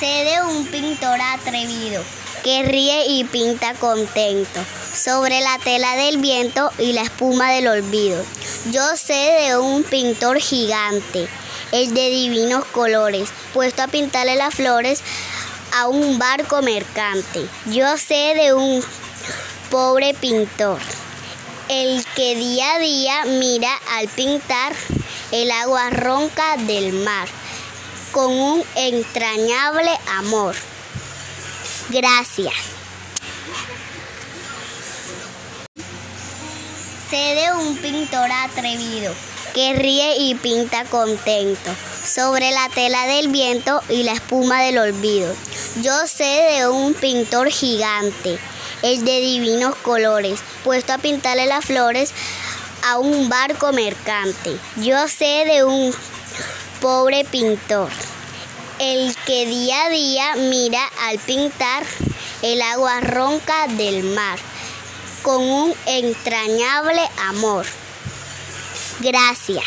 Sé de un pintor atrevido que ríe y pinta contento sobre la tela del viento y la espuma del olvido. Yo sé de un pintor gigante, el de divinos colores, puesto a pintarle las flores a un barco mercante. Yo sé de un pobre pintor, el que día a día mira al pintar el agua ronca del mar con un entrañable amor. Gracias. Sé de un pintor atrevido que ríe y pinta contento sobre la tela del viento y la espuma del olvido. Yo sé de un pintor gigante, el de divinos colores, puesto a pintarle las flores a un barco mercante. Yo sé de un pobre pintor, el que día a día mira al pintar el agua ronca del mar con un entrañable amor. Gracias.